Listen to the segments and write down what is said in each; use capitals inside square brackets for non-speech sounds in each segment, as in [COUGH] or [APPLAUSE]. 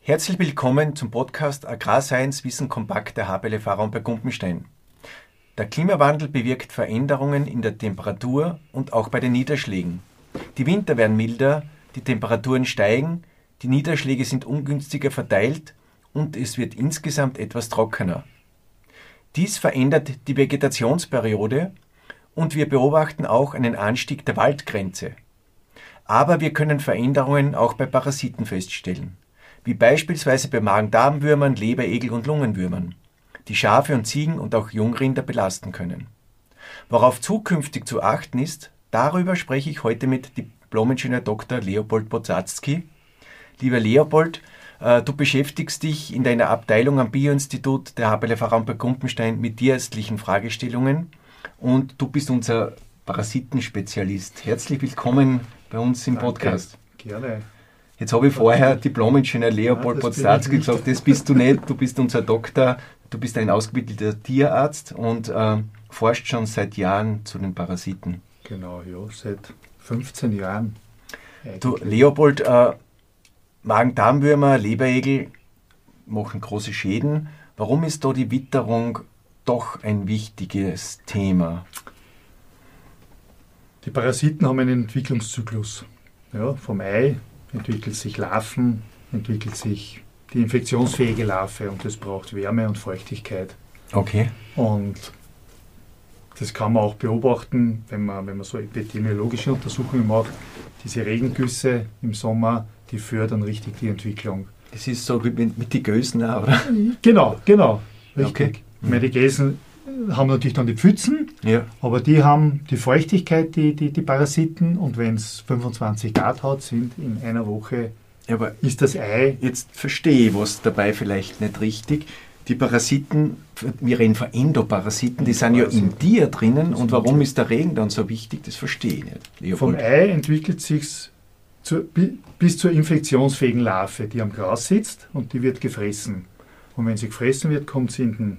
Herzlich willkommen zum Podcast Agrarscience Wissen Kompakt der HBL Fahrer bei Gumpenstein. Der Klimawandel bewirkt Veränderungen in der Temperatur und auch bei den Niederschlägen. Die Winter werden milder, die Temperaturen steigen, die Niederschläge sind ungünstiger verteilt und es wird insgesamt etwas trockener. Dies verändert die Vegetationsperiode und wir beobachten auch einen Anstieg der Waldgrenze. Aber wir können Veränderungen auch bei Parasiten feststellen, wie beispielsweise bei Magen-Darm-Würmern, Leberegel und Lungenwürmern, die Schafe und Ziegen und auch Jungrinder belasten können. Worauf zukünftig zu achten ist, darüber spreche ich heute mit Diplom-Ingenieur Dr. Leopold Bozatzki. Lieber Leopold, du beschäftigst dich in deiner Abteilung am Bioinstitut der HBLF Raum bei Kumpenstein mit tierärztlichen Fragestellungen und du bist unser Parasitenspezialist. Herzlich willkommen bei uns im Danke. Podcast. Gerne. Jetzt habe ich vorher Diplom-Ingenieur Leopold Ja, ich gesagt, das bist du nicht, du bist unser Doktor, du bist ein ausgebildeter Tierarzt und äh, forscht schon seit Jahren zu den Parasiten. Genau, ja, seit 15 Jahren. Du, eigentlich. Leopold, äh, Magen-Darm-Würmer, Leberegel machen große Schäden. Warum ist da die Witterung doch ein wichtiges Thema? Die Parasiten haben einen Entwicklungszyklus. Ja, vom Ei entwickelt sich Larven, entwickelt sich die infektionsfähige Larve und das braucht Wärme und Feuchtigkeit. Okay. Und das kann man auch beobachten, wenn man, wenn man so epidemiologische Untersuchungen macht. Diese Regengüsse im Sommer, die fördern richtig die Entwicklung. Das ist so wie mit, mit den Gösen, auch, oder? Genau, genau, richtig. Okay. Meine, die Gäsen haben natürlich dann die Pfützen, Ja. aber die haben die Feuchtigkeit, die, die, die Parasiten, und wenn es 25 Grad hat, sind in einer Woche, Aber ist das Ei, jetzt verstehe ich was dabei vielleicht nicht richtig. Die Parasiten, wir reden von Endoparasiten, die sind ja in dir drinnen. Und warum ist der Regen dann so wichtig, das verstehe ich nicht. vom Leopold. Ei entwickelt sich bis zur infektionsfähigen Larve, die am Gras sitzt und die wird gefressen. Und wenn sie gefressen wird, kommt sie in den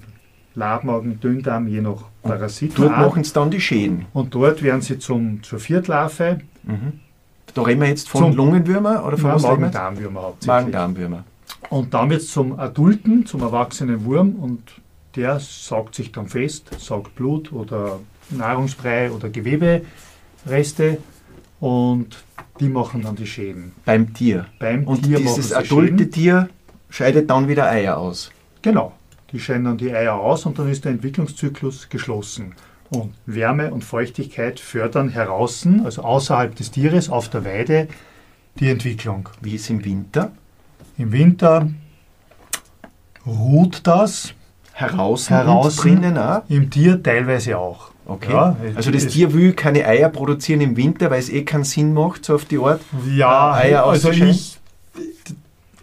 Labmagen, Dünndarm, je nach Parasit. Dort machen sie dann die Schäden. Und dort werden sie zum, zur Viertlarve, Mhm. Da reden wir jetzt von Zum- Lungenwürmer oder von? Magen-Darmwürmer hauptsächlich. Magen-Darm-Würmer. Und dann wird es zum Adulten, zum erwachsenen Wurm und der saugt sich dann fest, saugt Blut oder Nahrungsbrei oder Gewebereste und die machen dann die Schäden. Beim Tier. Beim Und Tier dieses adulte Schäden. Tier scheidet dann wieder Eier aus. Genau, die scheiden dann die Eier aus und dann ist der Entwicklungszyklus geschlossen. Und Wärme und Feuchtigkeit fördern heraus, also außerhalb des Tieres, auf der Weide, die Entwicklung. Wie ist im Winter? Im Winter ruht das, Heraus, Heraus- drinnen auch? im Tier teilweise auch. Okay. Ja, also das Tier will keine Eier produzieren im Winter, weil es eh keinen Sinn macht, so auf die Art. Ja, Äh, Eier also ich,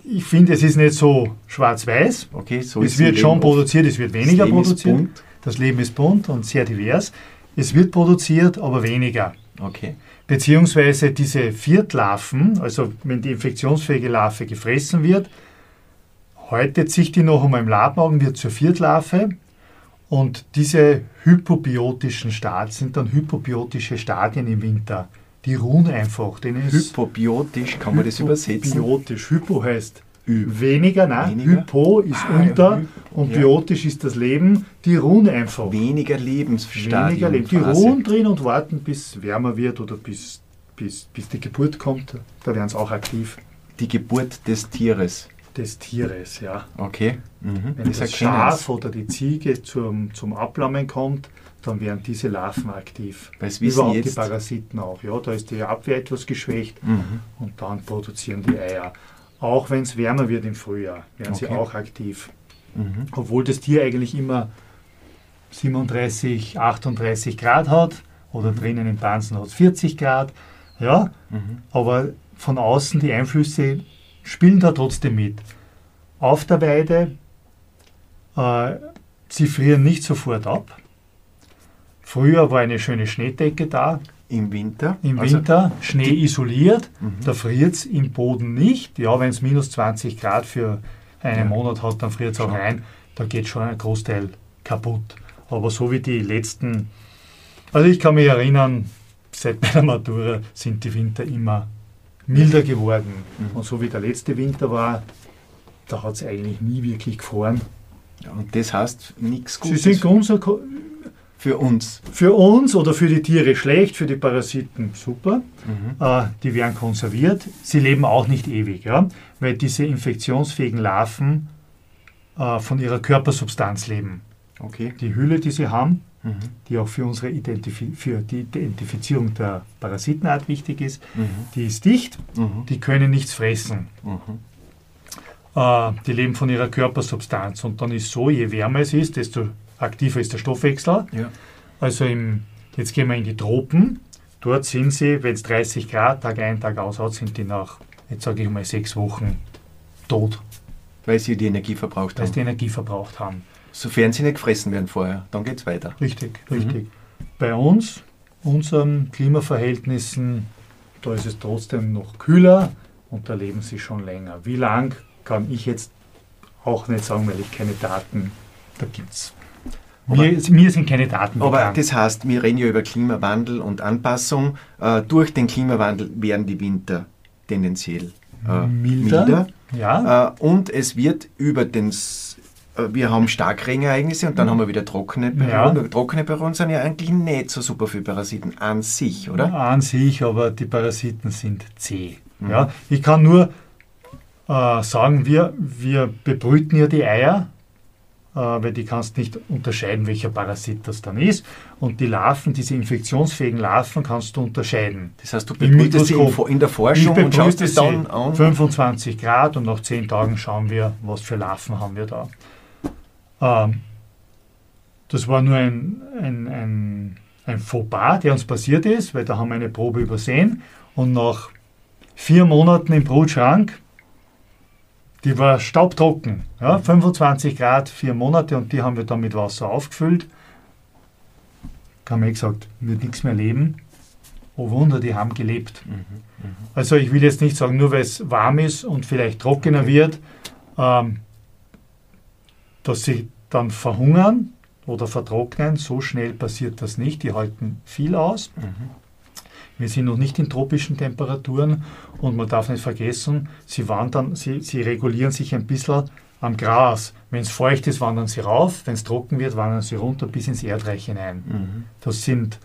ich finde, es ist nicht so schwarz-weiß. Okay, so es wird schon Leben produziert, es wird weniger Das produziert. Das Leben ist bunt und sehr divers. Es wird produziert, aber weniger. Okay. Beziehungsweise diese Viertlarven, also wenn die infektionsfähige Larve gefressen wird, häutet sich die noch einmal im Labmagen, wird zur Viertlarve. Und diese hypobiotischen Stadien sind dann hypobiotische Stadien im Winter. Die ruhen einfach. Denen Hypobiotisch, kann man das übersetzen? Hypobiotisch. Hypo heißt weniger, nein, Weniger? Hypo ist Ah, unter und ja. biotisch ist das Leben. Die ruhen einfach. Weniger Lebensstadium. Weniger Leben. Die ruhen drin und warten, bis wärmer wird oder bis, bis, bis die Geburt kommt. Da werden sie auch aktiv. Die Geburt des Tieres. Des Tieres, ja. Okay. Mhm. Wenn das, erkennen Schaf sie. oder die Ziege zum, zum Ablammen kommt, dann werden diese Larven aktiv. Überhaupt jetzt. die Parasiten auch. Ja, da ist die Abwehr etwas geschwächt Mhm. und dann produzieren die Eier. Auch wenn es wärmer wird im Frühjahr, werden sie Okay. auch aktiv. Mhm. Obwohl das Tier eigentlich immer 37, 38 Grad hat oder drinnen im Pansen hat es 40 Grad. Ja, Mhm. aber von außen die Einflüsse spielen da trotzdem mit. Auf der Weide, äh, sie frieren nicht sofort ab. Früher war eine schöne Schneedecke da, Im Winter. im Also- Winter Schnee isoliert, Mhm. da friert es im Boden nicht. Ja, wenn es minus 20 Grad für einen Ja. Monat hat, dann friert es auch rein. Da geht schon ein Großteil kaputt. Aber so wie die letzten Also ich kann mich erinnern, seit meiner Matura sind die Winter immer milder geworden. Mhm. Und so wie der letzte Winter war, da hat es eigentlich nie wirklich gefroren. Ja, und das heißt nichts Sie Gutes sind unser, für uns. für uns oder für die Tiere schlecht, für die Parasiten super. Mhm. Äh, die werden konserviert. Sie leben auch nicht ewig, ja? weil diese infektionsfähigen Larven äh, von ihrer Körpersubstanz leben. Okay. Die Hülle, die sie haben, Mhm. die auch für, unsere Identifi für die Identifizierung der Parasitenart wichtig ist, Mhm. die ist dicht, Mhm. die können nichts fressen. Mhm. Äh, die leben von ihrer Körpersubstanz. Und dann ist so, je wärmer es ist, desto aktiver ist der Stoffwechsel. Ja. Also im, jetzt gehen wir in die Tropen. Dort sind sie, wenn es 30 Grad Tag ein, Tag aus hat, sind die nach, jetzt sage ich mal, sechs Wochen tot, Weil sie die Energie verbraucht weil sie haben. die Energie verbraucht haben. Sofern sie nicht gefressen werden vorher, dann geht es weiter. Richtig, Mhm. richtig. Bei uns, unseren Klimaverhältnissen, da ist es trotzdem noch kühler und da leben sie schon länger. Wie lang kann ich jetzt auch nicht sagen, weil ich keine Daten, da gibt Mir, mir sind keine Daten Aber bekannt. das heißt, wir reden ja über Klimawandel und Anpassung. Äh, durch den Klimawandel werden die Winter tendenziell äh, Milder. milder. ja, Äh, und es wird über den, wir haben Starkregenereignisse und dann haben wir wieder trockene Perioden. Ja. Trockene Perioden sind ja eigentlich nicht so super für Parasiten an sich, oder? an sich, aber die Parasiten sind zäh. Mhm. Ja, ich kann nur äh, sagen, wir, wir bebrüten ja die Eier, äh, weil die kannst nicht unterscheiden, welcher Parasit das dann ist. Und die Larven, diese infektionsfähigen Larven, kannst du unterscheiden. Das heißt, du bebrütest sie in, der Forschung und schaust es dann an. 25 Grad und nach 10 Tagen schauen wir, was für Larven haben wir da. Ähm, das war nur ein, ein, ein, ein Fauxpas, der uns passiert ist, weil da haben wir eine Probe übersehen und nach vier Monaten im Brutschrank, die war staubtrocken, ja, 25 Grad, vier Monate und die haben wir dann mit Wasser aufgefüllt. Haben wir gesagt, wird nichts mehr leben. Oh Wunder, die haben gelebt. Mhm, mhm. Also ich will jetzt nicht sagen, nur weil es warm ist und vielleicht trockener wird, ähm, dass sie dann verhungern oder vertrocknen. So schnell passiert das nicht. Die halten viel aus. Mhm. Wir sind noch nicht in tropischen Temperaturen und man darf nicht vergessen, sie wandern, sie, sie regulieren sich ein bisschen am Gras. Wenn es feucht ist, wandern sie rauf, wenn es trocken wird, wandern sie runter bis ins Erdreich hinein. Mhm. Das sind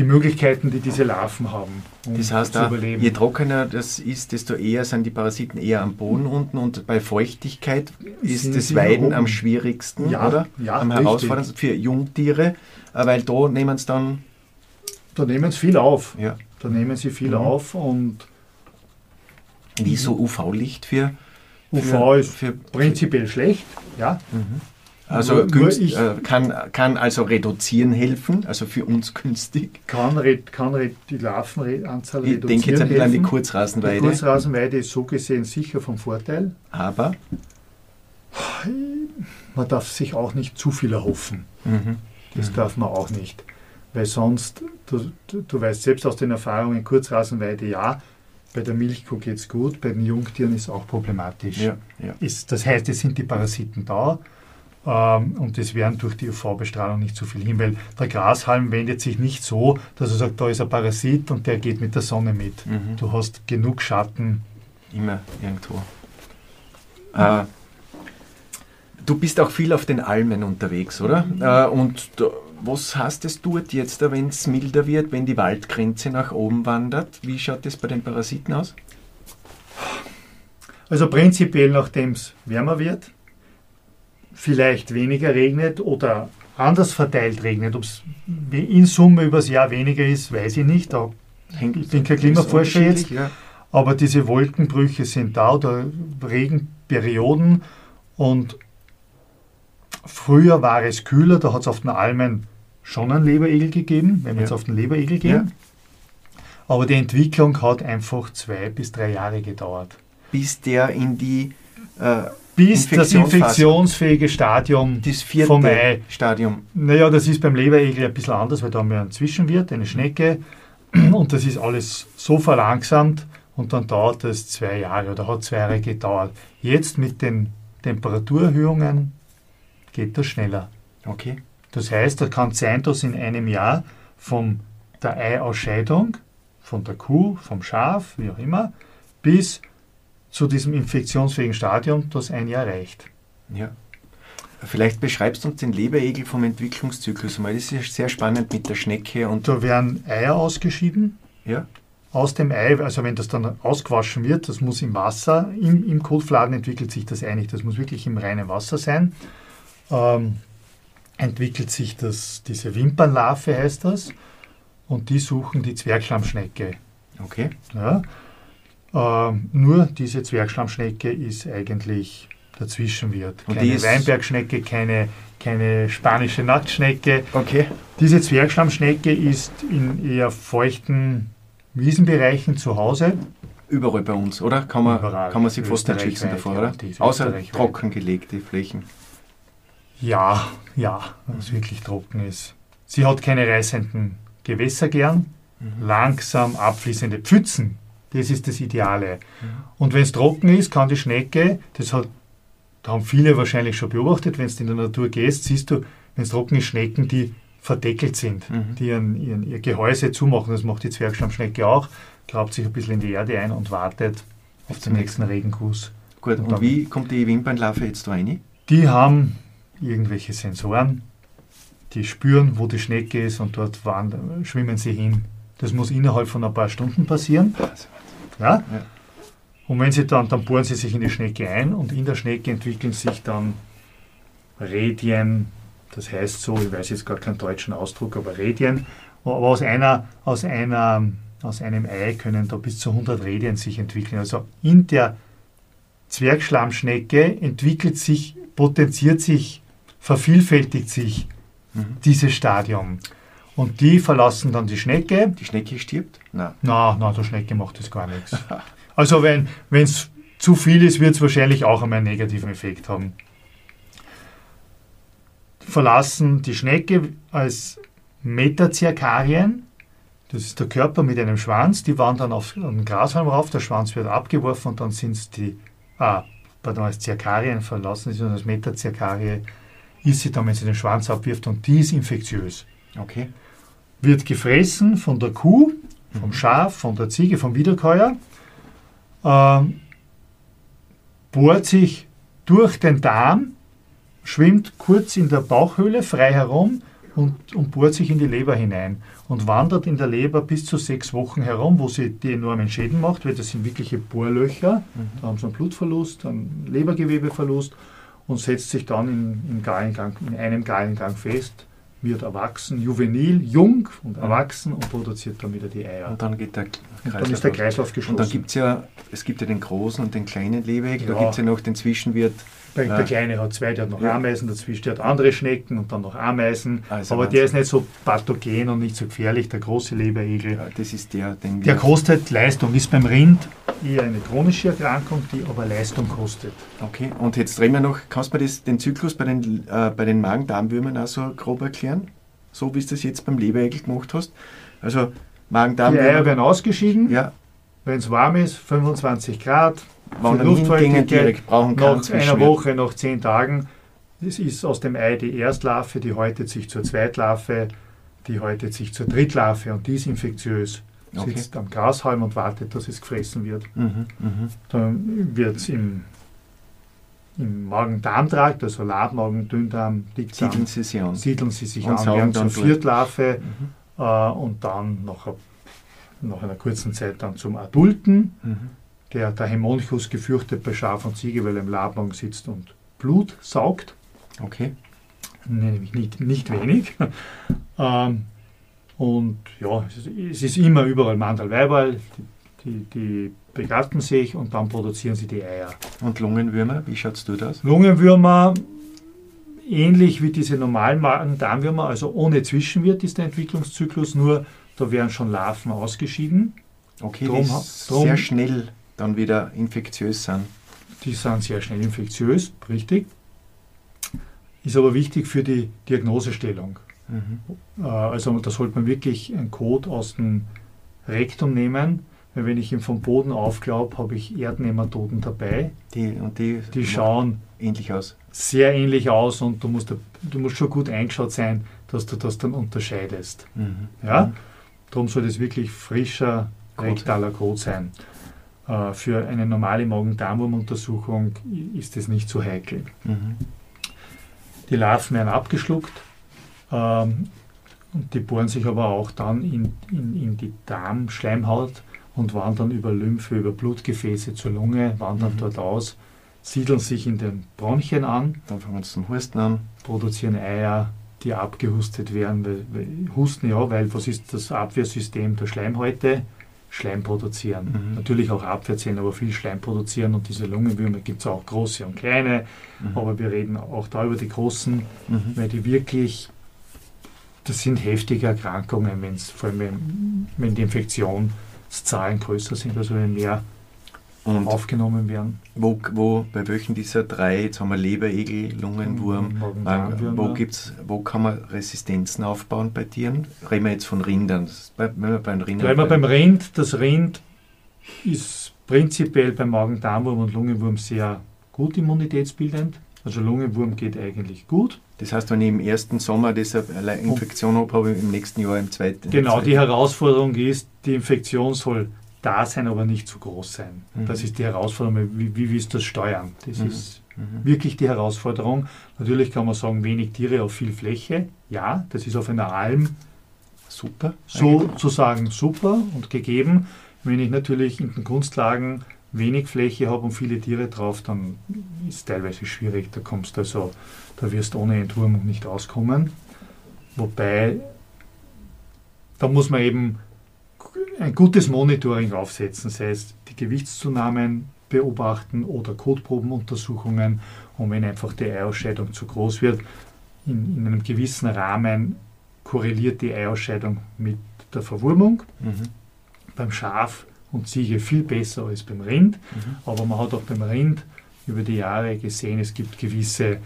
die Möglichkeiten, die diese Larven haben, um Das heißt, zu auch, überleben. je trockener das ist, desto eher sind die Parasiten eher am Boden unten und bei Feuchtigkeit ist Sind das Weiden oben. am schwierigsten, Ja, oder? ja, am herausforderndsten für Jungtiere, äh, weil da nehmen sie dann, Da nehmen sie viel auf. ja, Da nehmen sie viel Mhm. auf und wie so UV-Licht für, UV für, ist für, prinzipiell schlecht. Ja, Mhm. Also Nur- nur günst, ich- äh, kann, kann also reduzieren helfen, also für uns günstig. kann, kann die Larvenanzahl Ich reduzieren. denke jetzt ein bisschen an die helfen. Die Kurzrasenweide, Kurzrasenweide ist so gesehen sicher vom Vorteil. aber Man darf sich auch nicht zu viel erhoffen. mhm. Das Mhm. darf man auch nicht. Weil sonst, du, du, du weißt selbst aus den Erfahrungen, Kurzrasenweide ja, bei der Milchkuh geht es gut, bei den Jungtieren ist es auch problematisch. ja, ja. Ist, das heißt, es sind die Parasiten da und es werden durch die UV-Bestrahlung nicht so viel hin, weil der Grashalm wendet sich nicht so, dass er sagt, da ist ein Parasit und der geht mit der Sonne mit. Mhm. Du hast genug Schatten. Immer irgendwo. Äh, du bist auch viel auf den Almen unterwegs, oder? Äh, und was heißt es dort jetzt, wenn es milder wird, wenn die Waldgrenze nach oben wandert? Wie schaut das bei den Parasiten aus? Also prinzipiell, nachdem es wärmer wird, vielleicht weniger regnet oder anders verteilt regnet. Ob es in Summe übers Jahr weniger ist, weiß ich nicht. Da Ich bin kein Klimaforscher jetzt. Ja. Aber diese Wolkenbrüche sind da oder Regenperioden und früher war es kühler, da hat es auf den Almen schon einen Leberegel gegeben, wenn wir Ja. jetzt auf den Leberegel gehen. Ja. Aber die Entwicklung hat einfach zwei bis drei Jahre gedauert. Bis der in die äh, Bis das infektionsfähige Stadium das vierte vom Ei. Stadium. Naja, das ist beim Leberegel ein bisschen anders, weil da haben wir einen Zwischenwirt, eine Schnecke [CLEARS THROAT] und das ist alles so verlangsamt und dann dauert das zwei Jahre oder hat zwei Jahre gedauert. Jetzt mit den Temperaturerhöhungen geht das schneller. Okay. Das heißt, da kann sein, dass in einem Jahr von der Eiausscheidung, von der Kuh, vom Schaf, wie auch immer, bis zu diesem infektionsfähigen Stadium, das ein Jahr reicht. Ja. Vielleicht beschreibst du uns den Leberegel vom Entwicklungszyklus mal. Das ist sehr spannend mit der Schnecke und. Da werden Eier ausgeschieden. Ja. Aus dem Ei, also wenn das dann ausgewaschen wird, das muss im Wasser, im, im Kotfladen entwickelt sich das Ei nicht, das muss wirklich im reinen Wasser sein. Ähm, entwickelt sich das, diese Wimpernlarve heißt das, und die suchen die Zwergschlammschnecke. Okay. Ja. Ähm, nur diese Zwergschlammschnecke ist eigentlich der Zwischenwirt. Und Keine die ist- Weinbergschnecke, keine, keine spanische Nacktschnecke. Okay. Diese Zwergschlammschnecke ist in eher feuchten Wiesenbereichen zu Hause. Überall bei uns, oder? Kann man, Überall. kann man sich fast nicht schützen davor, oder? Außer trockengelegte Flächen. Ja, ja, wenn es wirklich trocken ist. Sie hat keine reißenden Gewässer gern. Langsam abfließende Pfützen, das ist das Ideale. Und wenn es trocken ist, kann die Schnecke, das hat, da haben viele wahrscheinlich schon beobachtet, wenn du in der Natur gehst, siehst du, wenn es trocken ist, Schnecken, die verdeckelt sind, Mhm. die ihren, ihren, ihr Gehäuse zumachen. Das macht die Zwergschlammschnecke auch, grabt sich ein bisschen in die Erde ein und wartet auf den nächsten Regenguss. Gut, Und und, wie kommt die Wimpernlarve jetzt da rein? Die haben irgendwelche Sensoren, die spüren, wo die Schnecke ist und dort wandern, schwimmen sie hin. Das muss innerhalb von ein paar Stunden passieren. Ja? Und wenn sie dann, dann bohren sie sich in die Schnecke ein und in der Schnecke entwickeln sich dann Redien, das heißt so, ich weiß jetzt gar keinen deutschen Ausdruck, aber Redien. Aber aus, einer, aus, einer, aus einem Ei können da bis zu 100 Redien sich entwickeln. Also in der Zwergschlammschnecke entwickelt sich, potenziert sich, vervielfältigt sich Mhm. dieses Stadium. Und die verlassen dann die Schnecke. Die Schnecke stirbt? Nein. Na, na, der Schnecke macht das gar nichts. [LAUGHS] Also wenn es zu viel ist, wird es wahrscheinlich auch einmal einen negativen Effekt haben. Verlassen die Schnecke als Metazirkarien. Das ist der Körper mit einem Schwanz. Die wandern auf den Grashalm rauf. Der Schwanz wird abgeworfen und dann sind es die, ah, pardon, als Zirkarien verlassen ist und als Metazirkarie ist sie dann, wenn sie den Schwanz abwirft und die ist infektiös Okay. Wird gefressen von der Kuh, vom Schaf, von der Ziege, vom Wiederkäuer, ähm, bohrt sich durch den Darm, schwimmt kurz in der Bauchhöhle frei herum und, und bohrt sich in die Leber hinein und wandert in der Leber bis zu sechs Wochen herum, wo sie die enormen Schäden macht, weil das sind wirkliche Bohrlöcher, da haben sie einen Blutverlust, einen Lebergewebeverlust und setzt sich dann in, im Gallengang, in einem Gallengang fest, wird erwachsen, juvenil, jung und erwachsen und produziert dann wieder die Eier. Und dann geht der Und dann ist der. Kreislauf Und geschlossen. dann gibt es ja, es gibt ja den großen und den kleinen Lebeegg, da Ja. gibt es ja noch den Zwischenwirt. Der, Ja. der Kleine hat zwei, der hat noch Ja. Ameisen, dazwischen der hat andere Schnecken und dann noch Ameisen. Also Aber Wahnsinn. der ist nicht so pathogen und nicht so gefährlich, der große Leberegel. Ja, das ist der, den Der kostet Leistung, ist beim Rind eher eine chronische Erkrankung, die aber Leistung kostet. Okay, und jetzt drehen wir noch, kannst du mir das, den Zyklus bei den, äh, bei den Magen-Darm-Würmern auch so grob erklären? So wie du das jetzt beim Leberegel gemacht hast? Also Die Eier Magen-Darm-Würmer, werden ausgeschieden, ja, wenn es warm ist, 25 Grad. Für hingehen Luftfeuchtigkeit direkt, brauchen keinen Nach einer. Woche, nach zehn Tagen, das ist aus dem Ei die Erstlarve, die häutet sich zur Zweitlarve, die häutet sich zur Drittlarve und die ist infektiös. Okay. Sitzt am Grashalm und wartet, dass es gefressen wird. Mhm, mhm. Dann wird es im, im Magen-Darm-Trakt, also Labmagen, Dünndarm, Dickdarm, Siedeln sie sich an. siedeln sie sich Und an, werden dann zur. Viertlarve Mhm. äh, und dann nach, nach einer kurzen Zeit dann zum Adulten. Mhm. Der, der Hämonchus gefürchtet bei Schaf und Ziege, weil er im Labmagen sitzt und Blut saugt. Okay. Nämlich nicht, nicht wenig. [LAUGHS] ähm, und ja, es ist, es ist immer überall Mandel-Weiberl. Die, die, die begatten sich und dann produzieren sie die Eier. Und Lungenwürmer, wie schaust du das? Lungenwürmer, ähnlich wie diese normalen Magen-Darmwürmer, also ohne Zwischenwirt ist der Entwicklungszyklus, nur da werden schon Larven ausgeschieden. Okay, Drum- drum- sehr schnell dann wieder infektiös sind. Die sind sehr schnell infektiös, richtig. Ist aber wichtig für die Diagnosestellung. Mhm. Äh, Also da sollte man wirklich einen Kot aus dem Rektum nehmen, weil wenn ich ihn vom Boden aufklaube, habe ich Erdnehmertoten dabei. Die, und die, Die schauen ähnlich aus. sehr ähnlich aus und du musst, du musst schon gut eingeschaut sein, dass du das dann unterscheidest. Mhm. Ja? Darum soll das wirklich frischer rektaler Kot sein. Äh, Für eine normale Magen-Darm-Wurm-Untersuchung ist das nicht so heikel. Mhm. Die Larven werden abgeschluckt ähm, und die bohren sich aber auch dann in, in, in die Darmschleimhaut und wandern über Lymphe, über Blutgefäße zur Lunge, wandern Mhm. dort aus, siedeln sich in den Bronchien an, Dann fangen wir zum Husten an. produzieren Eier, die abgehustet werden. Weil, weil, Husten ja, weil was ist das Abwehrsystem der Schleimhäute? Schleim produzieren. Mhm. Natürlich auch Abwehrzellen, aber viel Schleim produzieren und diese Lungenwürmer gibt es auch große und kleine, Mhm. aber wir reden auch da über die großen, Mhm. weil die wirklich, das sind heftige Erkrankungen, wenn's, vor allem wenn, wenn die Infektionszahlen größer sind, also wenn mehr Und aufgenommen werden. wo, wo, bei welchen dieser drei, jetzt haben wir Leberegel, Lungenwurm, Magen-Darm-Würmer. äh, wo, gibt's, wo kann man Resistenzen aufbauen bei Tieren? Reden wir jetzt von Rindern. Bei- Wenn wir beim Rindern Bleiben wir beim Rind. Das Rind ist prinzipiell beim Magen-Darm-Wurm und Lungenwurm sehr gut immunitätsbildend. Also Lungenwurm geht eigentlich gut. Das heißt, wenn ich im ersten Sommer diese Infektion habe, habe ich im nächsten Jahr im zweiten. Genau, im die zweiten- Herausforderung ist, die Infektion soll da sein, aber nicht zu groß sein. Mhm. Das ist die Herausforderung, wie, wie willst du das steuern? Das Mhm. ist Mhm. wirklich die Herausforderung. Natürlich kann man sagen, wenig Tiere auf viel Fläche. Ja, das ist auf einer Alm Super. sozusagen super und gegeben. Wenn ich natürlich in den Kunstlagen wenig Fläche habe und viele Tiere drauf, dann ist es teilweise schwierig. Da kommst du also, da wirst du ohne Entwurmung nicht auskommen. Wobei, da muss man eben ein gutes Monitoring aufsetzen, sei es die Gewichtszunahmen beobachten oder Kotprobenuntersuchungen. Und wenn einfach die Eiausscheidung zu groß wird, in, in einem gewissen Rahmen korreliert die Eiausscheidung mit der Verwurmung. Mhm. Beim Schaf und Ziege viel besser als beim Rind. Mhm. Aber man hat auch beim Rind über die Jahre gesehen, es gibt gewisse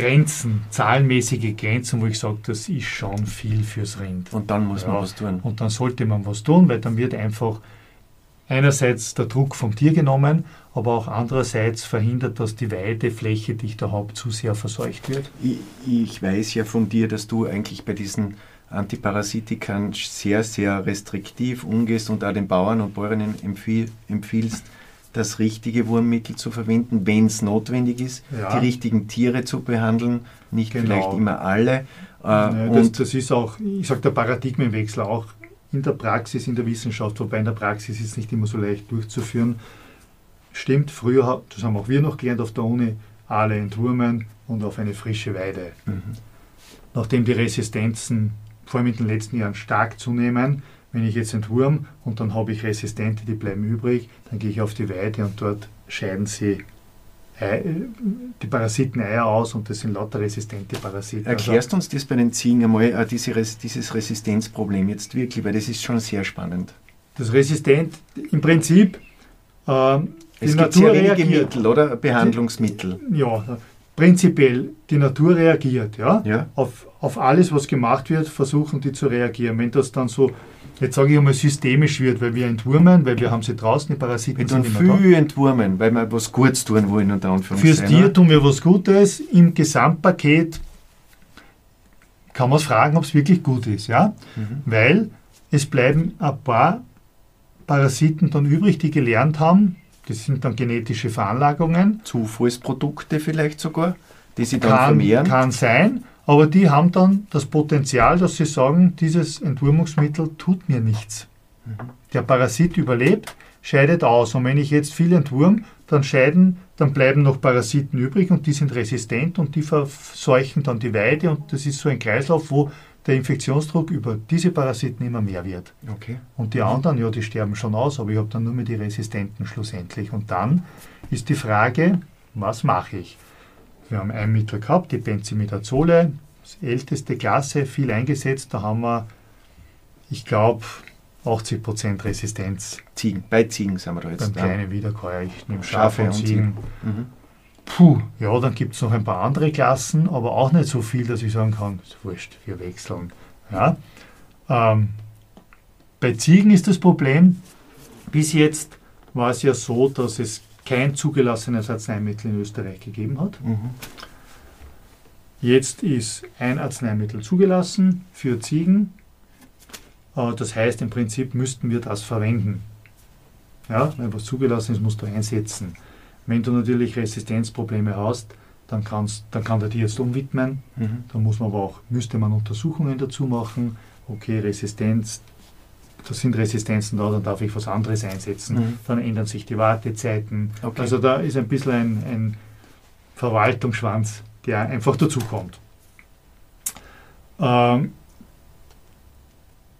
Grenzen, zahlenmäßige Grenzen, wo ich sage, das ist schon viel fürs Rind. Und dann muss man Ja. was tun. Und dann sollte man was tun, weil dann wird einfach einerseits der Druck vom Tier genommen, aber auch andererseits verhindert, dass die Weidefläche, die ich da habe, zu sehr verseucht wird. Ich, ich weiß ja von dir, dass du eigentlich bei diesen Antiparasitikern sehr, sehr restriktiv umgehst und auch den Bauern und Bäuerinnen empfiehl, empfiehlst, das richtige Wurmmittel zu verwenden, wenn es notwendig ist, Ja. die richtigen Tiere zu behandeln, nicht Genau. vielleicht immer alle. Äh, Ja, das, und das ist auch, ich sage, der Paradigmenwechsel auch in der Praxis, in der Wissenschaft, wobei in der Praxis ist es nicht immer so leicht durchzuführen. Stimmt, früher, das haben auch wir noch gelernt auf der Uni, alle entwurmen und auf eine frische Weide. Mhm. Nachdem die Resistenzen vor allem in den letzten Jahren stark zunehmen, wenn ich jetzt entwurm und dann habe ich Resistente, die bleiben übrig, dann gehe ich auf die Weide und dort scheiden sie Ei, die Parasiten Eier aus und das sind lauter resistente Parasiten. Also- Erklärst uns das bei den Ziegen einmal, äh, diese, dieses Resistenzproblem jetzt wirklich, weil das ist schon sehr spannend. Das resistent, im Prinzip, die Es gibt sehr Natur wenige reagiert. Mittel, oder? Behandlungsmittel. Ja, prinzipiell, die Natur reagiert, ja. Ja? Auf, auf alles, was gemacht wird, versuchen die zu reagieren. Wenn das dann so, jetzt sage ich einmal, systemisch wird, weil wir entwurmen, weil wir haben sie draußen, die Parasiten Wir sind immer da. viel entwurmen, weil wir was Gutes tun wollen, unter Fürs Anführungszeichen. Tier tun wir was Gutes. Im Gesamtpaket kann man es fragen, ob es wirklich gut ist, ja. Mhm. Weil es bleiben ein paar Parasiten dann übrig, die gelernt haben. Das sind dann genetische Veranlagungen. Zufallsprodukte vielleicht sogar, die sie dann Kann, vermehren. kann sein, aber die haben dann das Potenzial, dass sie sagen, dieses Entwurmungsmittel tut mir nichts. Mhm. Der Parasit überlebt, scheidet aus. Und wenn ich jetzt viel entwurm, dann scheiden, dann bleiben noch Parasiten übrig und die sind resistent und die verseuchen dann die Weide und das ist so ein Kreislauf, wo der Infektionsdruck über diese Parasiten immer mehr wird. Okay. Und die anderen, ja, die sterben schon aus, aber ich habe dann nur mehr die Resistenten schlussendlich. Und dann ist die Frage, was mache ich? Wir haben ein Mittel gehabt, die Benzimidazole, das älteste Klasse, viel eingesetzt. Da haben wir, ich glaube, 80% Resistenz Ziegen, bei Ziegen sind wir da beim jetzt. kleinen Wiederkäuer. Ich nehme Schafe Schafe und und Ziegen. Mhm. Puh, ja, dann gibt es noch ein paar andere Klassen, aber auch nicht so viel, dass ich sagen kann, ist wurscht, wir wechseln. Ja. Ähm, bei Ziegen ist das Problem, bis jetzt war es ja so, dass es kein zugelassenes Arzneimittel in Österreich gegeben hat. Mhm. Jetzt ist ein Arzneimittel zugelassen für Ziegen. Äh, Das heißt, im Prinzip müssten wir das verwenden. Ja, wenn was zugelassen ist, musst du einsetzen. Wenn du natürlich Resistenzprobleme hast, dann, kannst, dann kann der die jetzt umwidmen. Mhm. Da muss man aber auch, müsste man Untersuchungen dazu machen. Okay, Resistenz, da sind Resistenzen da, dann darf ich was anderes einsetzen. Mhm. Dann ändern sich die Wartezeiten. Okay. Also da ist ein bisschen ein, ein Verwaltungsschwanz, der einfach dazukommt. Ähm,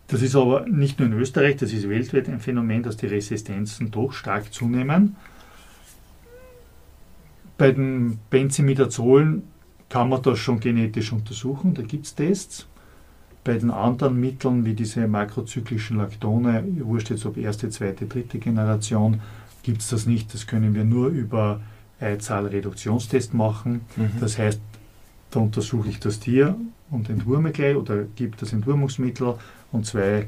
das ist aber nicht nur in Österreich, das ist weltweit ein Phänomen, dass die Resistenzen doch stark zunehmen. Bei den Benzimidazolen kann man das schon genetisch untersuchen, da gibt es Tests. Bei den anderen Mitteln, wie diese makrozyklischen Laktone, wurscht jetzt ob erste, zweite, dritte Generation, gibt es das nicht. Das können wir nur über Eizahlreduktionstest machen. Mhm. Das heißt, da untersuche ich das Tier und entwurme gleich oder gebe das Entwurmungsmittel und zwei,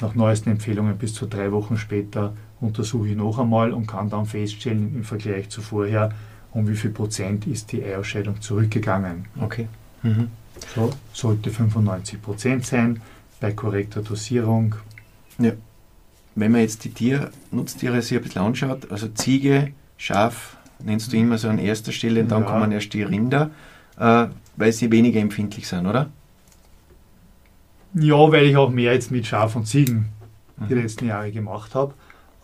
nach neuesten Empfehlungen bis zu drei Wochen später, untersuche ich noch einmal und kann dann feststellen im Vergleich zu vorher, um wie viel Prozent ist die Eiausscheidung zurückgegangen. Okay. Mhm. So sollte 95 Prozent sein bei korrekter Dosierung. Wenn man jetzt die Tier, Nutztiere sich ein bisschen anschaut, also Ziege, Schaf, nennst du immer so an erster Stelle, und dann Ja. kommen erst die Rinder, äh, weil sie weniger empfindlich sind, oder? Ja, weil ich auch mehr jetzt mit Schaf und Ziegen die Mhm. letzten Jahre gemacht habe.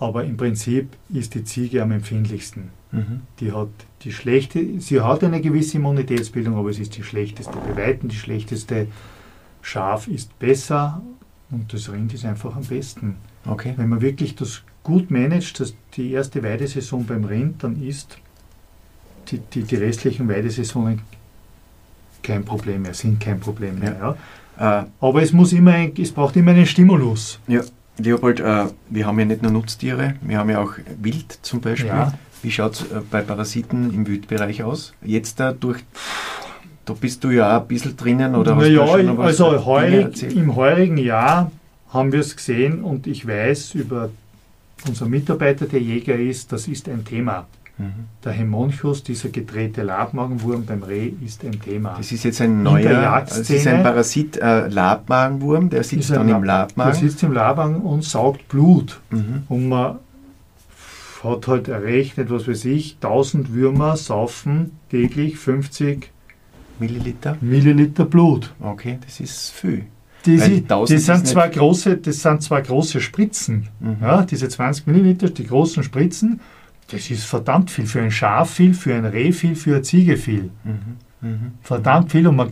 Aber im Prinzip ist die Ziege am empfindlichsten. Mhm. Die hat die schlechte, sie hat eine gewisse Immunitätsbildung, aber es ist die schlechteste, bei Weitem die schlechteste. Schaf ist besser und das Rind ist einfach am besten. Okay. Wenn man wirklich das gut managt, das die erste Weidesaison beim Rind, dann ist die, die, die restlichen Weidesaisonen kein Problem mehr, sind kein Problem mehr. Ja. Äh, Aber es muss immer, ein, es braucht immer einen Stimulus. Leopold, äh, wir haben ja nicht nur Nutztiere, wir haben ja auch Wild zum Beispiel. Ja. Wie schaut es äh, bei Parasiten im Wildbereich aus? Jetzt da durch, da bist du ja auch ein bisschen drinnen oder hast du naja, schon noch was also heurig, im heurigen Jahr haben wir es gesehen und ich weiß über unseren Mitarbeiter, der Jäger ist, das ist ein Thema. Mhm. Der Hemonchus, dieser gedrehte Labmagenwurm beim Reh, ist ein Thema. Das ist jetzt ein neuer, es ist ein Parasit, äh, Labmagenwurm, der sitzt dann im Lab- Der Labmagen. sitzt im Labmagen und saugt Blut. Mhm. Und man hat halt errechnet, was weiß ich, 1000 Würmer saufen täglich 50 Milliliter. Milliliter Blut. Okay, das ist viel. Die, Weil sie- 1000 die ist sind zwar große, das sind zwar große Spritzen, Mhm. ja, diese 20 Milliliter, die großen Spritzen, das ist verdammt viel. Für ein Schaf viel, für ein Reh viel, für eine Ziege viel. Mhm. Mhm. Verdammt viel. Und man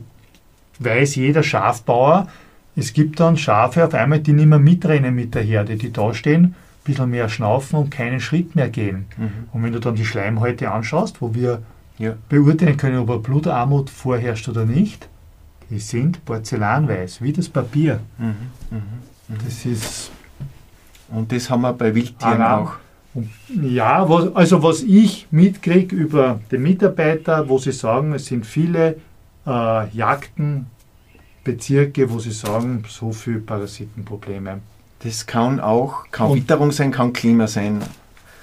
weiß jeder Schafbauer, es gibt dann Schafe auf einmal, die nicht mehr mitrennen mit der Herde, die da stehen, ein bisschen mehr schnaufen und keinen Schritt mehr gehen. Mhm. Und wenn du dann die Schleimhäute anschaust, wo wir Ja. beurteilen können, ob eine Blutarmut vorherrscht oder nicht, die sind porzellanweiß, wie das Papier. Mhm. Mhm. Das ist Und das haben wir bei Wildtieren Alarm. auch. Ja, was, also was ich mitkriege über den Mitarbeiter, wo sie sagen, es sind viele äh, Jagden, Bezirke, wo sie sagen, so viele Parasitenprobleme. Das kann auch, kann Und- Witterung sein, kann Klima sein,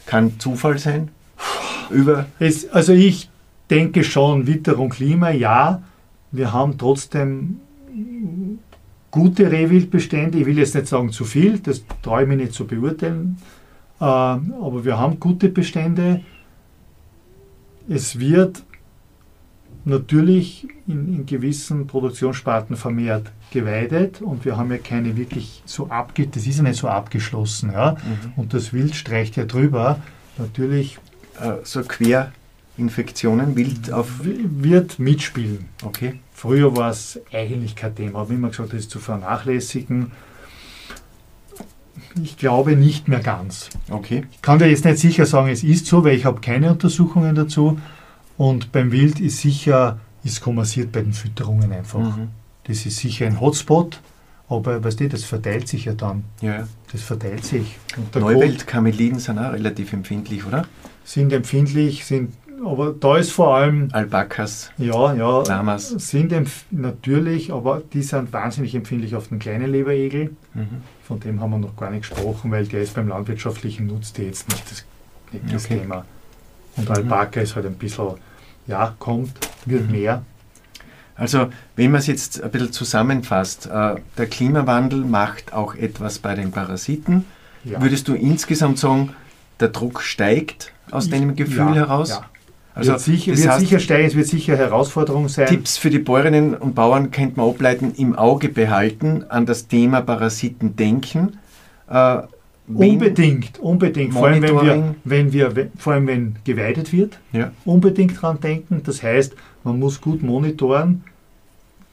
kann Zufall sein. Über, Es, also ich denke schon, Witterung, Klima, ja, wir haben trotzdem gute Rehwildbestände. Ich will jetzt nicht sagen zu viel, das traue ich mir nicht zu beurteilen, aber wir haben gute Bestände. Es wird natürlich in, in gewissen Produktionssparten vermehrt geweidet und wir haben ja keine wirklich so abge das ist ja nicht so abgeschlossen, ja. mhm. Und das Wild streicht ja drüber. Natürlich äh, so Querinfektionen, Wild auf. wird mitspielen. Okay. Früher war es eigentlich kein Thema, aber immer gesagt, das ist zu vernachlässigen. Ich glaube nicht mehr ganz. Okay. Ich kann dir jetzt nicht sicher sagen, es ist so, weil ich habe keine Untersuchungen dazu. Und beim Wild ist sicher, ist kommasiert bei den Fütterungen einfach. Mhm. Das ist sicher ein Hotspot, aber weißt du, das verteilt sich ja dann. Ja. Das verteilt sich. Neuweltkameliden sind auch relativ empfindlich, oder? sind empfindlich, sind, aber da ist vor allem, Alpakas, ja, ja, Lamas. sind natürlich, aber die sind wahnsinnig empfindlich auf den kleinen Leberegel. Mhm. Von dem haben wir noch gar nicht gesprochen, weil der ist beim landwirtschaftlichen Nutztier jetzt nicht das, nicht das Okay. Thema. Und Mhm. Alpaka ist halt ein bisschen, ja, kommt, wird Mhm. mehr. Also wenn man es jetzt ein bisschen zusammenfasst, äh, der Klimawandel macht auch etwas bei den Parasiten. Ja. Würdest du insgesamt sagen, der Druck steigt aus deinem Gefühl ja, heraus? Ja. Also wird sicher, wird heißt, sicher steigen, es wird sicher Herausforderung sein. Tipps für die Bäuerinnen und Bauern könnte man ableiten, im Auge behalten, an das Thema Parasiten denken. Äh, unbedingt, unbedingt. Vor allem, wenn wir, wenn wir, vor allem wenn geweidet wird, ja. unbedingt dran denken. Das heißt, man muss gut monitoren.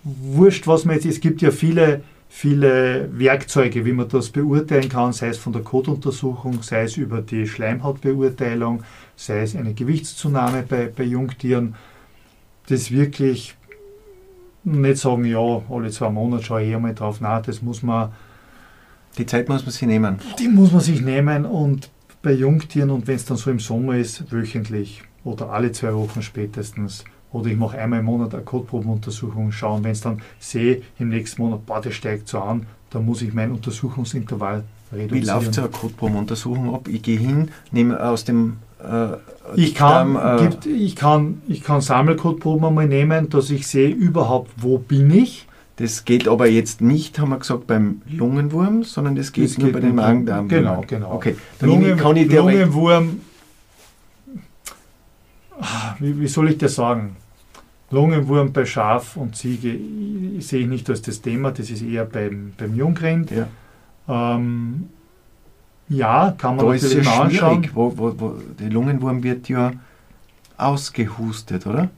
Wurscht, was man jetzt, es gibt ja viele, viele Werkzeuge, wie man das beurteilen kann, sei es von der Kotuntersuchung, sei es über die Schleimhautbeurteilung, sei es eine Gewichtszunahme bei, bei Jungtieren. Das wirklich nicht sagen, ja, alle zwei Monate schaue ich einmal drauf. Nein, das muss man. Die Zeit muss man sich nehmen. Die muss man sich nehmen und bei Jungtieren und wenn es dann so im Sommer ist, wöchentlich oder alle zwei Wochen spätestens oder ich mache einmal im Monat eine Kotprobenuntersuchung, schauen, wenn es dann sehe, im nächsten Monat, boah, das steigt so an, dann muss ich mein Untersuchungsintervall reduzieren. Wie läuft so eine Kotprobenuntersuchung ab? Ich gehe hin, nehme aus dem äh, ich kann, Darm, äh, gibt, ich kann, ich kann Sammelkotproben einmal nehmen, dass ich sehe überhaupt, wo bin ich. Das geht aber jetzt nicht, haben wir gesagt, beim Lungenwurm, sondern das geht das nur geht bei den Magen-Darm. Genau, genau. Okay, dann Lungen, kann ich Lungenwurm, ah, wie, wie soll ich das sagen? Lungenwurm bei Schaf und Ziege sehe ich nicht als das Thema, das ist eher beim, beim Jungrind. Ja. Ähm, ja, kann man da natürlich ist ja anschauen. Wo, wo, wo, der Lungenwurm wird ja ausgehustet, oder?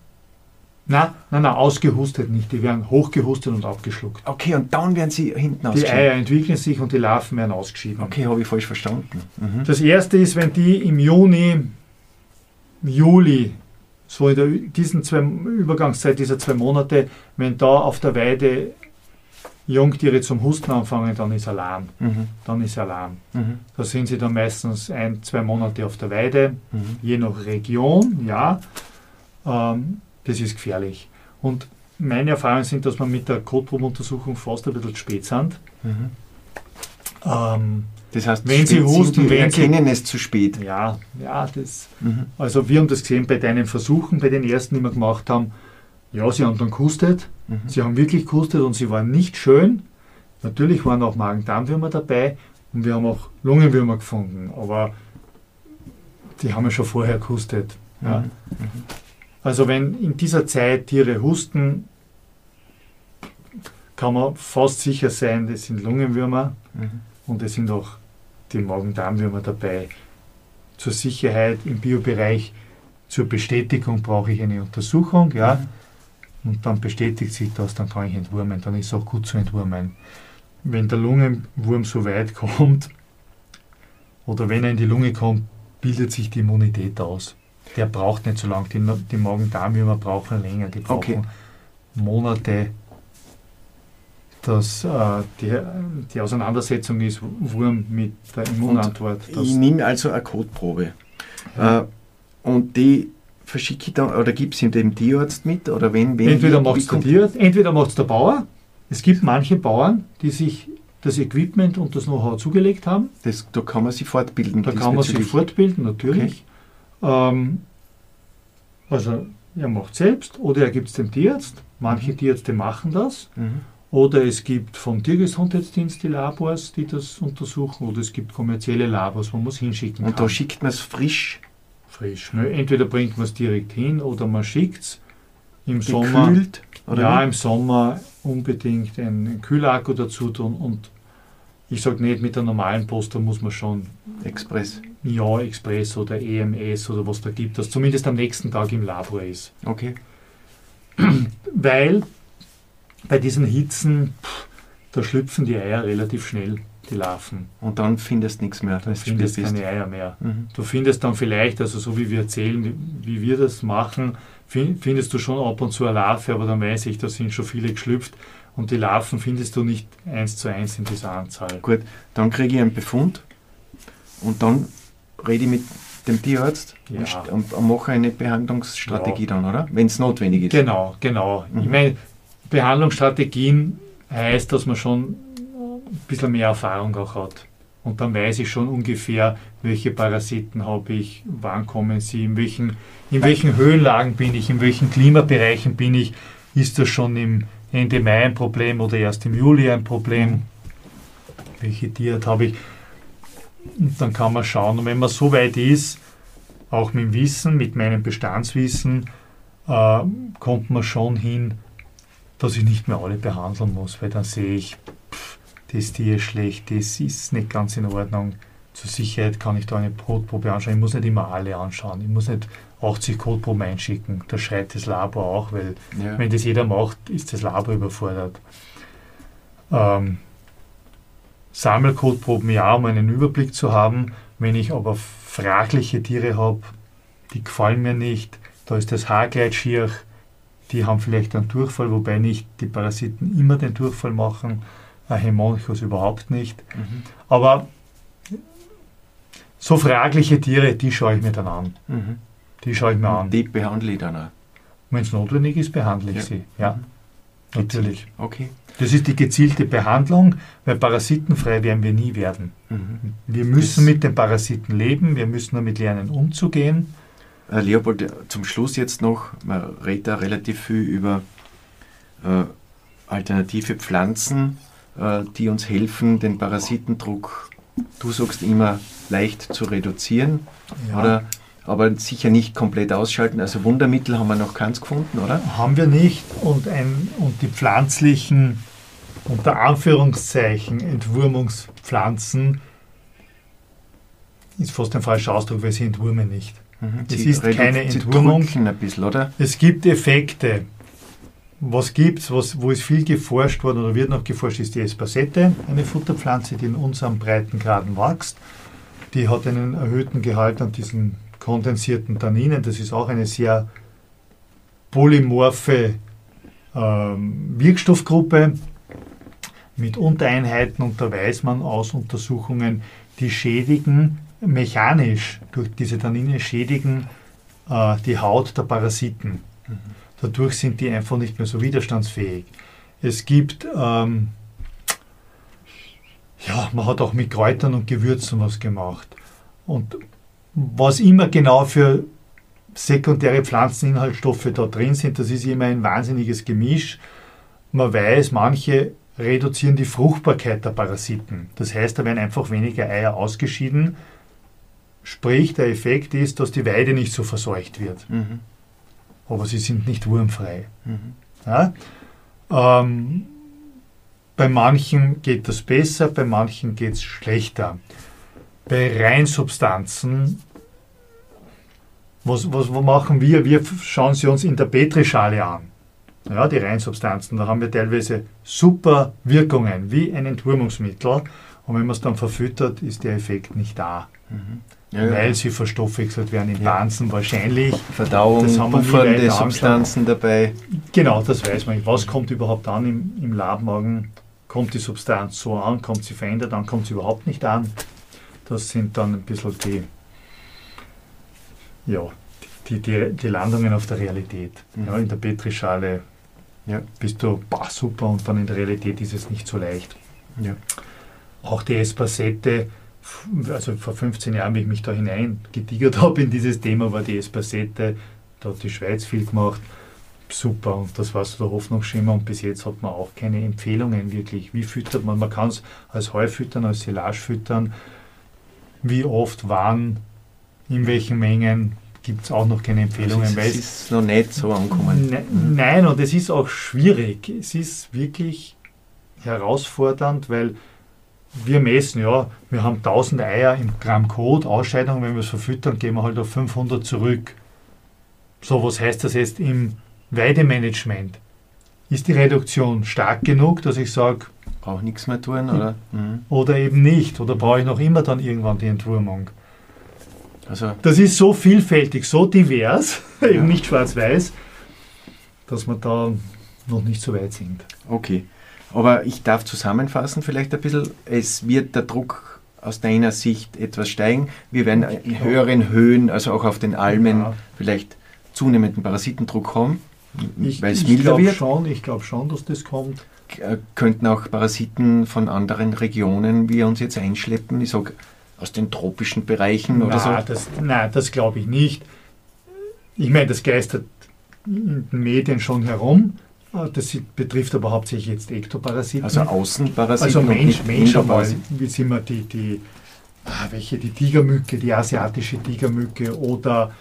Nein, nein, nein, ausgehustet nicht. Die werden hochgehustet und abgeschluckt. Okay, und dann werden sie hinten ausgeschieden. Die Eier entwickeln sich und die Larven werden ausgeschieden. Okay, habe ich falsch verstanden. Mhm. Das erste ist, wenn die im Juni, Juli so in der, diesen zwei Übergangszeit dieser zwei Monate, wenn da auf der Weide Jungtiere zum Husten anfangen, dann ist Alarm. Mhm. Dann ist Alarm. Mhm. Da sind sie dann meistens ein, zwei Monate auf der Weide, mhm. je nach Region, ja. Ähm, das ist gefährlich. Und meine Erfahrungen sind, dass man mit der Kotprobenuntersuchung fast ein bisschen spät sind. Mhm. Ähm, das heißt, wenn sie husten, wenn sie erkennen es zu spät. Ja, ja, das. Mhm. Also wir haben das gesehen bei deinen Versuchen, bei den ersten, die wir gemacht haben. Ja, sie haben dann gehustet. Mhm. Sie haben wirklich gehustet und sie waren nicht schön. Natürlich waren auch Magen-Darm-Würmer dabei und wir haben auch Lungenwürmer gefunden, aber die haben ja schon vorher gehustet. Ja. Mhm. mhm. Also wenn in dieser Zeit Tiere husten, kann man fast sicher sein, das sind Lungenwürmer mhm. Und es sind auch die Magen-Darm-Würmer dabei. Zur Sicherheit im Biobereich, zur Bestätigung brauche ich eine Untersuchung, ja. Mhm. Und dann bestätigt sich das, dann kann ich entwurmen, dann ist es auch gut zu entwurmen. Wenn der Lungenwurm so weit kommt, oder wenn er in die Lunge kommt, bildet sich die Immunität aus. Der braucht nicht so lange. Die, die Magen-Darm-Würmer brauchen länger, die brauchen okay. Monate, dass äh, die, die, Auseinandersetzung ist Wurm mit der Immunantwort. ich nehme also eine Kotprobe. Ja. Äh, und die verschicke ich dann, oder gibt es dem Tierarzt mit? Oder wenn, wenn entweder macht es der Tierarzt, entweder macht es der Bauer. Es gibt manche Bauern, die sich das Equipment und das Know-how zugelegt haben. Das, da kann man sich fortbilden. Da kann man sich fortbilden, natürlich. Okay. Ähm, also er macht selbst oder er gibt es dem Tierarzt. Manche mhm. Tierärzte machen das. Mhm. Oder es gibt vom Tiergesundheitsdienst die Labors, die das untersuchen, oder es gibt kommerzielle Labors, wo man es hinschicken kann. Und da schickt man es frisch? Frisch. Ne? Entweder bringt man es direkt hin oder man schickt es im Gekühlt, Sommer. Oder ja, im Sommer unbedingt einen Kühlakku dazu tun und ich sage nicht, mit der normalen Post, da muss man schon. Express. Ja, Express oder EMS oder was da gibt, das zumindest am nächsten Tag im Labor ist. Okay. Weil bei diesen Hitzen, pff, da schlüpfen die Eier relativ schnell, die Larven. Und dann findest du nichts mehr. Du findest keine Eier mehr. Mhm. Du findest dann vielleicht, also so wie wir erzählen, wie, wie wir das machen, findest du schon ab und zu eine Larve, aber dann weiß ich, da sind schon viele geschlüpft und die Larven findest du nicht eins zu eins in dieser Anzahl. Gut, dann kriege ich einen Befund und dann rede ich mit dem Tierarzt ja. und, und, mache eine Behandlungsstrategie ja. dann, oder? Wenn es notwendig ist. Genau, genau. Mhm. Ich meine, Behandlungsstrategien heißt, dass man schon ein bisschen mehr Erfahrung auch hat. Und dann weiß ich schon ungefähr, welche Parasiten habe ich, wann kommen sie, in welchen, in welchen Höhenlagen bin ich, in welchen Klimabereichen bin ich. ist das schon im Ende Mai ein Problem oder erst im Juli ein Problem? Welche Tierart habe ich? Und dann kann man schauen. Und wenn man so weit ist, auch mit dem Wissen, mit meinem Bestandswissen, äh, kommt man schon hin, dass ich nicht mehr alle behandeln muss, weil dann sehe ich, pff, das Tier ist schlecht, das ist nicht ganz in Ordnung. Zur Sicherheit kann ich da eine Kotprobe anschauen. Ich muss nicht immer alle anschauen. Ich muss nicht 80 Kotproben einschicken. Da schreit das Labor auch, weil ja. wenn das jeder macht, ist das Labor überfordert. Ähm, Sammelkotproben ja, um einen Überblick zu haben. Wenn ich aber fragliche Tiere habe, die gefallen mir nicht, da ist das Haarkleid schier, die haben vielleicht einen Durchfall, wobei nicht die Parasiten immer den Durchfall machen, ein Hämonchus überhaupt nicht. Mhm. Aber so fragliche Tiere, die schaue ich mir dann an. Mhm. Die schaue ich mir an. Die behandle ich dann auch. Wenn es notwendig ist, behandle ich ja. sie. Ja, mhm. natürlich. Okay. Das ist die gezielte Behandlung, weil parasitenfrei werden wir nie werden. Mhm. Wir müssen das mit den Parasiten leben, wir müssen damit lernen, umzugehen. Äh, Leopold, zum Schluss jetzt noch, man redet da relativ viel über äh, alternative Pflanzen, äh, die uns helfen, den Parasitendruck, du sagst immer, leicht zu reduzieren. Ja. Oder aber sicher nicht komplett ausschalten. Also Wundermittel haben wir noch keins gefunden, oder? Haben wir nicht. Und, ein, und die pflanzlichen, unter Anführungszeichen, Entwurmungspflanzen ist fast ein falscher Ausdruck, weil sie entwurmen nicht. Mhm. Es ist keine Entwurmung. bisschen? Es gibt Effekte. Was gibt es, wo ist viel geforscht worden oder wird noch geforscht, ist die Espasette, eine Futterpflanze, die in unserem Breitengraden wächst. Die hat einen erhöhten Gehalt an diesen kondensierten Tanninen. Das ist auch eine sehr polymorphe ähm, Wirkstoffgruppe mit Untereinheiten und da weiß man aus Untersuchungen, die schädigen mechanisch durch diese Tannine schädigen äh, die Haut der Parasiten. Dadurch sind die einfach nicht mehr so widerstandsfähig. Es gibt, ähm, ja, man hat auch mit Kräutern und Gewürzen was gemacht. Und was immer genau für sekundäre Pflanzeninhaltsstoffe da drin sind, das ist immer ein wahnsinniges Gemisch. Man weiß, manche reduzieren die Fruchtbarkeit der Parasiten. Das heißt, da werden einfach weniger Eier ausgeschieden. Sprich, der Effekt ist, dass die Weide nicht so verseucht wird. Mhm. Aber sie sind nicht wurmfrei. Mhm. Ja? Ähm, bei manchen geht das besser, bei manchen geht es schlechter. Bei Reinsubstanzen was, was, was machen wir? Wir schauen sie uns in der Petrischale an. Ja, die Reinsubstanzen. Da haben wir teilweise super Wirkungen, wie ein Entwurmungsmittel. Und wenn man es dann verfüttert, ist der Effekt nicht da. Mhm. Ja, weil sie verstoffwechselt werden in Pansen wahrscheinlich. Verdauung, puffernde Substanzen dabei. Genau, das weiß man. Was kommt überhaupt an im, im Labmagen? Kommt die Substanz so an? Kommt sie verändert an? Kommt sie überhaupt nicht an? Das sind dann ein bisschen die ja, die, die, die Landungen auf der Realität. Mhm. Ja, in der Petrischale ja. bist du bah, super und dann in der Realität ist es nicht so leicht. Ja. Auch die Espasette, also vor 15 Jahren, wie ich mich da hineingetigert [LAUGHS] habe in dieses Thema, war die Espasette, da hat die Schweiz viel gemacht. Super, und das war so der Hoffnungsschimmer und bis jetzt hat man auch keine Empfehlungen wirklich. Wie füttert man? Man kann es als Heu füttern, als Silage füttern. Wie oft, wann, in welchen Mengen gibt es auch noch keine Empfehlungen. Also es, ist noch nicht so angekommen. Ne, nein, und es ist auch schwierig. Es ist wirklich herausfordernd, weil wir messen, ja, wir haben 1000 Eier im Gramm Code, Ausscheidung, wenn wir es verfüttern, gehen wir halt auf 500 zurück. So, was heißt das jetzt im Weidemanagement? Ist die Reduktion stark genug, dass ich sage, brauche nichts mehr tun, oder? Mhm. Oder eben nicht, oder brauche ich noch immer dann irgendwann die Entwurmung? Also das ist so vielfältig, so divers, [LAUGHS] ja. eben nicht schwarz-weiß, dass wir da noch nicht so weit sind. Okay, aber ich darf zusammenfassen vielleicht ein bisschen, es wird der Druck aus deiner Sicht etwas steigen. Wir werden in höheren Höhen, also auch auf den Almen, ja. vielleicht zunehmenden Parasitendruck haben, ich, weil es milder wird. Schon, ich glaube schon, dass das kommt. Äh, könnten auch Parasiten von anderen Regionen wie uns jetzt einschleppen. Ich sage, aus den tropischen Bereichen oder so? Das, nein, das glaube ich nicht. Ich meine, das geistert in den Medien schon herum. Äh, das betrifft aber hauptsächlich jetzt Ektoparasiten. Also Außenparasiten. Also Mensch, Mensch einmal, wie sind wir die, die, ah, welche, die Tigermücke, die asiatische Tigermücke oder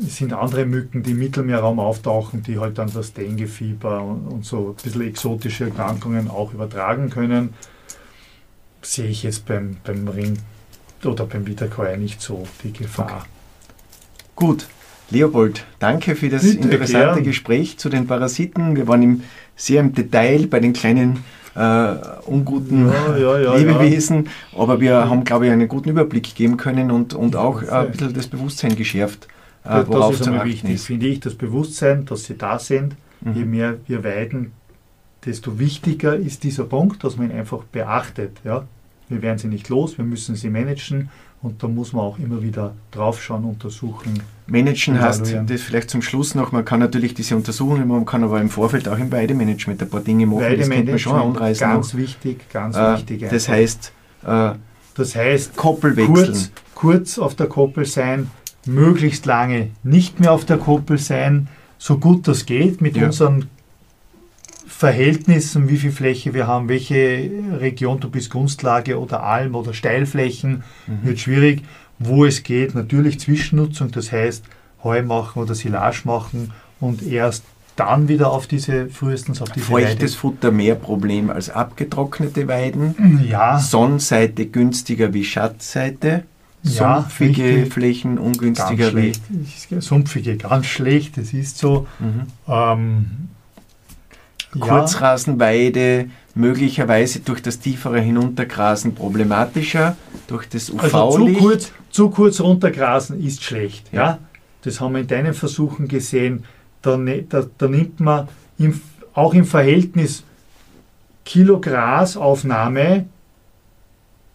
sind andere Mücken, die im Mittelmeerraum auftauchen, die halt dann das Denguefieber und, und so ein bisschen exotische Erkrankungen auch übertragen können. Sehe ich jetzt beim, beim Ring oder beim Wiederkäuer nicht so die Gefahr. Okay. Gut, Leopold, danke für das Bitte, interessante gern. Gespräch zu den Parasiten. Wir waren im, sehr im Detail bei den kleinen äh, unguten ja, ja, ja, Lebewesen, aber wir haben, glaube ich, einen guten Überblick geben können und, und auch äh, ein bisschen das Bewusstsein geschärft, äh, worauf das ist zu wichtig, ist. finde ich, das Bewusstsein, dass sie da sind. Mhm. Je mehr wir weiden, desto wichtiger ist dieser Punkt, dass man ihn einfach beachtet. Ja? Wir werden sie nicht los, wir müssen sie managen und da muss man auch immer wieder draufschauen, untersuchen. Managen heißt, das vielleicht zum Schluss noch, man kann natürlich diese Untersuchungen, man kann aber im Vorfeld auch im Weidemanagement ein paar Dinge machen, das könnte man schon anreißen. Ganz noch. wichtig, ganz äh, wichtig. Einfach. Das heißt, äh, das heißt Koppel wechseln. Kurz, kurz auf der Koppel sein, möglichst lange nicht mehr auf der Koppel sein, so gut das geht mit ja. unseren Verhältnissen, wie viel Fläche wir haben, welche Region du bist, Kunstlage oder Alm oder Steilflächen, mhm. wird schwierig. Wo es geht, natürlich Zwischennutzung, das heißt Heu machen oder Silage machen und erst dann wieder auf diese, frühestens auf diese Feuchtes Weide. Futter mehr Problem als abgetrocknete Weiden. Ja. Sonnenseite günstiger wie Schattseite. Ja, Sumpfige richtig. Flächen ungünstiger wie. Sumpfige ganz schlecht, das ist so. Mhm. Ähm, Kurzrasenweide möglicherweise durch das tiefere Hinuntergrasen problematischer, durch das UV-Licht. Also zu kurz, zu kurz runtergrasen ist schlecht. Ja. ja. Das haben wir in deinen Versuchen gesehen. Da, ne, da, da nimmt man im, auch im Verhältnis Kilo Grasaufnahme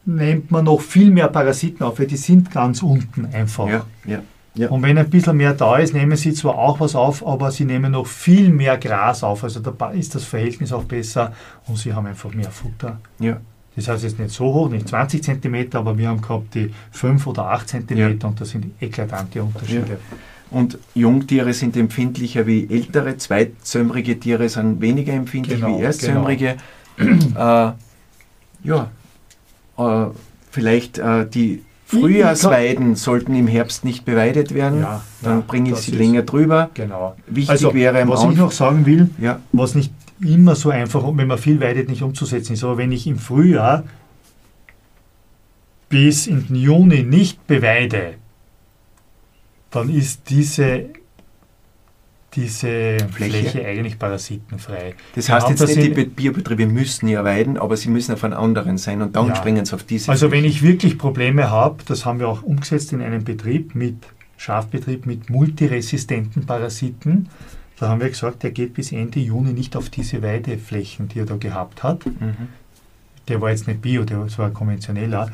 nimmt man noch viel mehr Parasiten auf, weil die sind ganz unten einfach. Ja, ja. Ja. Und wenn ein bisschen mehr da ist, nehmen sie zwar auch was auf, aber sie nehmen noch viel mehr Gras auf. Also da ist das Verhältnis auch besser und sie haben einfach mehr Futter. Ja. Das heißt jetzt nicht so hoch, nicht 20 cm, aber wir haben gehabt die 5 oder 8 cm ja. und das sind eklatante Unterschiede. Ja. Und Jungtiere sind empfindlicher wie ältere, zweitsömrige Tiere sind weniger empfindlich genau, wie erstsömrige. Genau. äh, ja, äh, vielleicht äh, die Frühjahrsweiden sollten im Herbst nicht beweidet werden. Ja, dann ja, bringe ich sie länger drüber. Genau. Wichtig also, wäre was Anfang, ich noch sagen will, ja. was nicht immer so einfach, wenn man viel weidet, nicht umzusetzen ist, aber wenn ich im Frühjahr bis in den Juni nicht beweide, dann ist diese diese Fläche, Fläche eigentlich parasitenfrei. Das heißt jetzt nicht, die Biobetriebe müssen ja weiden, aber sie müssen auf einen anderen sein und dann ja. springen sie auf diese Also Fläche. wenn ich wirklich Probleme habe, das haben wir auch umgesetzt in einem Betrieb mit Schafbetrieb mit multiresistenten Parasiten, da haben wir gesagt, der geht bis Ende Juni nicht auf diese Weideflächen, die er da gehabt hat. Mhm. Der war jetzt nicht Bio, der war konventioneller.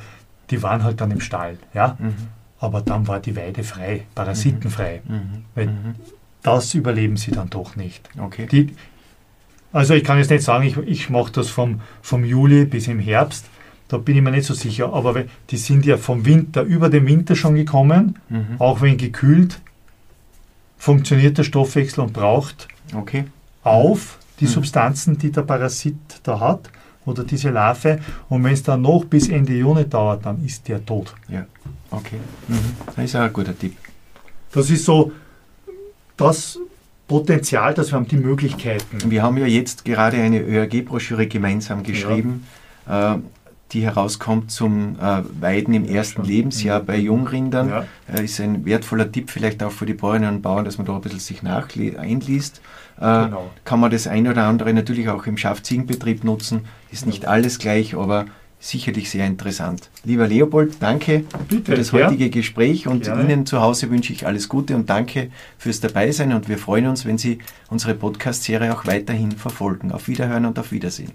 Die waren halt dann im Stall, ja. Mhm. Aber dann war die Weide frei, parasitenfrei. Mhm. mhm. Weil mhm das überleben sie dann doch nicht. Okay. Die, also ich kann jetzt nicht sagen, ich, ich mache das vom, vom Juli bis im Herbst, da bin ich mir nicht so sicher, aber die sind ja vom Winter, über den Winter schon gekommen, mhm. auch wenn gekühlt, funktioniert der Stoffwechsel und braucht okay. auf die mhm. Substanzen, die der Parasit da hat oder diese Larve. Und wenn es dann noch bis Ende Juni dauert, dann ist der tot. Ja, okay. Mhm. Das ist auch ein guter Tipp. Das ist so, das Potenzial, das wir haben, die Möglichkeiten. Wir haben ja jetzt gerade eine ÖRG-Broschüre gemeinsam geschrieben, ja. äh, die herauskommt zum äh, Weiden im ersten ja, Lebensjahr bei Jungrindern. Ja. Äh, ist ein wertvoller Tipp vielleicht auch für die Bäuerinnen und Bauern, dass man da ein bisschen sich einliest. Äh, genau. Kann man das eine oder andere natürlich auch im Schafziegenbetrieb nutzen. Ist nicht alles gleich, aber sicherlich sehr interessant. Lieber Leopold, danke Bitte, für das heutige ja. Gespräch und Gerne. Ihnen zu Hause wünsche ich alles Gute und danke fürs Dabeisein und wir freuen uns, wenn Sie unsere Podcast-Serie auch weiterhin verfolgen. Auf Wiederhören und auf Wiedersehen.